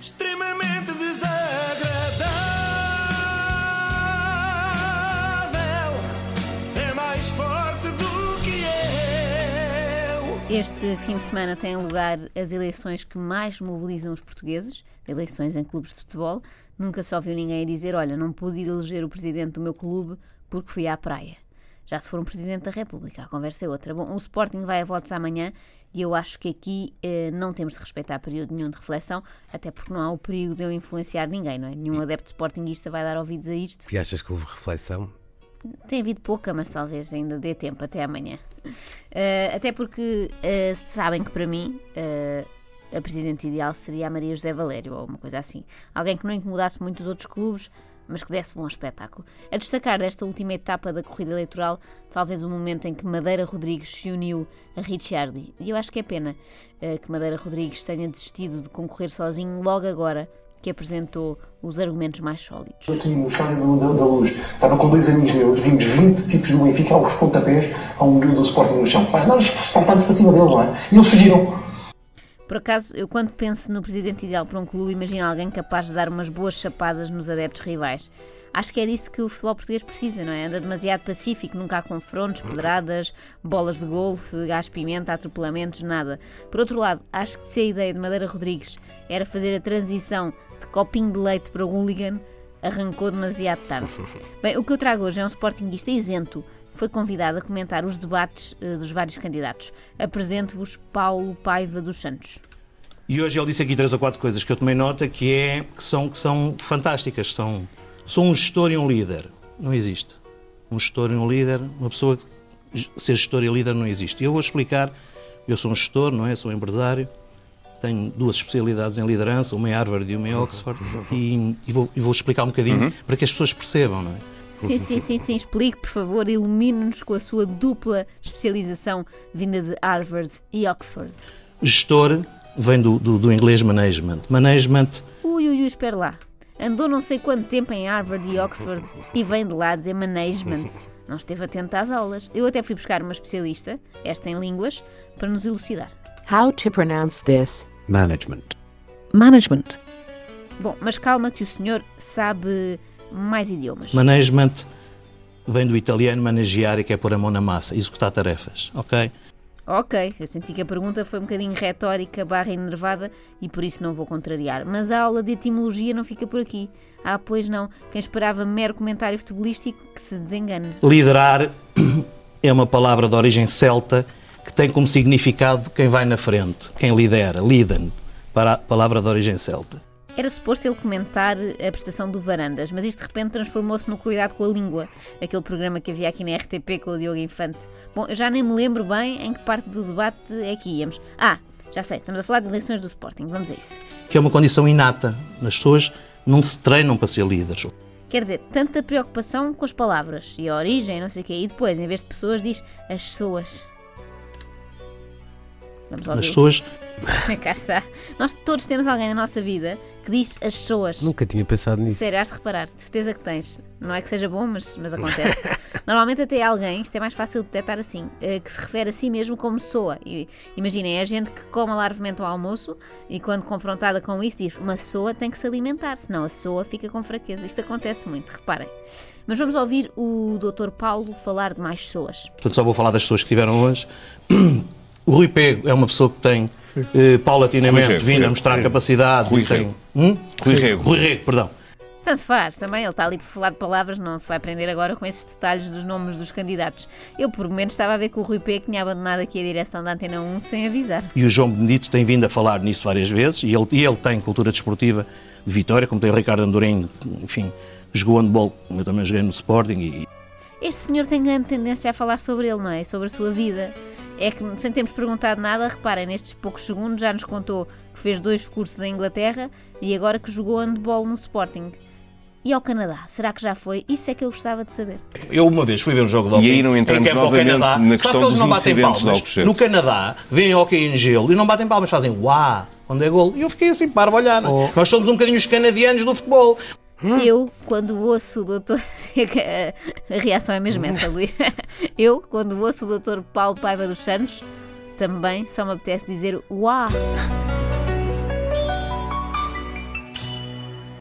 extremamente desagradável. É mais forte do que eu. Este fim de semana têm lugar as eleições que mais mobilizam os portugueses, eleições em clubes de futebol. Nunca se ouviu ninguém dizer: Olha, não pude ir eleger o presidente do meu clube porque fui à praia. Já se for um presidente da República, a conversa é outra. Bom, o Sporting vai a votos amanhã e eu acho que aqui eh, não temos de respeitar período nenhum de reflexão, até porque não há o perigo de eu influenciar ninguém, não é? Nenhum adepto sportinguista vai dar ouvidos a isto. E achas que houve reflexão? Tem havido pouca, mas talvez ainda dê tempo até amanhã. Eh, até porque eh, sabem que para mim eh, a presidente ideal seria a Maria José Valério ou uma coisa assim. Alguém que não incomodasse muito os outros clubes, mas que desse bom espetáculo. A destacar desta última etapa da corrida eleitoral, talvez o momento em que Madeira Rodrigues se uniu a Ricciardi. E eu acho que é pena eh, que Madeira Rodrigues tenha desistido de concorrer sozinho logo agora que apresentou os argumentos mais sólidos. aqui no estádio da, da Luz, estava com dois amigos meus, vimos 20 tipos do Benfica aos pontapés a um do Sporting no chão. Pá, nós saltámos para cima deles, não é? E eles fugiram. Por acaso, eu quando penso no presidente ideal para um clube, imagino alguém capaz de dar umas boas chapadas nos adeptos rivais. Acho que é disso que o futebol português precisa, não é? Anda demasiado pacífico, nunca há confrontos, pedradas, bolas de golfe, gás pimenta, atropelamentos, nada. Por outro lado, acho que se a ideia de Madeira Rodrigues era fazer a transição de copinho de leite para hooligan, arrancou demasiado tarde. Bem, o que eu trago hoje é um sportinguista isento foi convidado a comentar os debates eh, dos vários candidatos. Apresento-vos Paulo Paiva dos Santos. E hoje ele disse aqui três ou quatro coisas que eu tomei nota que, é, que, são, que são fantásticas. São, sou um gestor e um líder. Não existe. Um gestor e um líder, uma pessoa que ser gestor e líder não existe. E eu vou explicar. Eu sou um gestor, não é? Sou um empresário. Tenho duas especialidades em liderança, uma em Harvard e uma em Oxford. E, e vou, e vou explicar um bocadinho para que as pessoas percebam, não é? Sim, sim, sim, sim. Explique, por favor, ilumine-nos com a sua dupla especialização vinda de Harvard e Oxford. Gestor vem do, do, do inglês management. Management Ui, ui, ui, espera lá. Andou não sei quanto tempo em Harvard e Oxford e vem de lá dizer management. Não esteve atento às aulas. Eu até fui buscar uma especialista, esta em línguas, para nos elucidar. How to pronounce this? Management. Management. Bom, mas calma que o senhor sabe mais idiomas. Management vem do italiano managiare, que é pôr a mão na massa, executar tarefas, ok? Ok, eu senti que a pergunta foi um bocadinho retórica barra enervada e por isso não vou contrariar. Mas a aula de etimologia não fica por aqui. Ah, pois não. Quem esperava mero comentário futebolístico que se desengane. Liderar é uma palavra de origem celta que tem como significado quem vai na frente, quem lidera, liden, para a palavra de origem celta. Era suposto ele comentar a prestação do Varandas, mas isto de repente transformou-se no Cuidado com a Língua, aquele programa que havia aqui na RTP com o Diogo Infante. Bom, eu já nem me lembro bem em que parte do debate é que íamos. Ah, já sei, estamos a falar de eleições do Sporting, vamos a isso. Que é uma condição inata. As pessoas não se treinam para ser líderes. Quer dizer, tanta preocupação com as palavras e a origem, não sei o quê, e depois, em vez de pessoas, diz as pessoas. Vamos As ouvir. pessoas Cá está. Nós todos temos alguém na nossa vida que diz as pessoas. Nunca tinha pensado nisso. Sério, has de reparar, de certeza que tens. Não é que seja bom, mas, mas acontece. Normalmente até há alguém, isto é mais fácil de detectar assim, eh, que se refere a si mesmo como pessoa. E, imaginem, é a gente que come larvemente ao almoço e quando confrontada com isso diz uma pessoa tem que se alimentar, senão a pessoa fica com fraqueza. Isto acontece muito, reparem. Mas vamos ouvir o Dr. Paulo falar de mais pessoas. Portanto, só vou falar das pessoas que estiveram hoje. O Rui Pego é uma pessoa que tem eh, paulatinamente Rego, vindo a Rego, mostrar Rego. capacidades Rui e tem. Rego. Hum? Rui Rego. Rui Rego, perdão. Tanto faz, também ele está ali por falar de palavras, não se vai aprender agora com esses detalhes dos nomes dos candidatos. Eu, por menos, estava a ver que o Rui P tinha abandonado aqui a direção da Antena 1 sem avisar. E o João Benedito tem vindo a falar nisso várias vezes e ele, e ele tem cultura desportiva de vitória, como tem o Ricardo Andorim, enfim, jogou handball, eu também joguei no Sporting e, Este senhor tem grande tendência a falar sobre ele, não é? Sobre a sua vida. É que, sem termos perguntado nada, reparem, nestes poucos segundos já nos contou que fez dois cursos em Inglaterra e agora que jogou handball no Sporting. E ao Canadá? Será que já foi? Isso é que eu gostava de saber. Eu uma vez fui ver um jogo de E hockey aí não entramos campo ao novamente Canadá. na questão que eles dos não batem incidentes de palmas? Alcochete. No Canadá, veem hockey em gelo e não batem palmas, fazem uá, quando é gol. E eu fiquei assim, para a olhar. Oh. Nós somos um bocadinho os canadianos do futebol. Eu, quando ouço o doutor. A reação é mesmo essa, Luís. Eu, quando ouço o doutor Paulo Paiva dos Santos, também só me apetece dizer uau!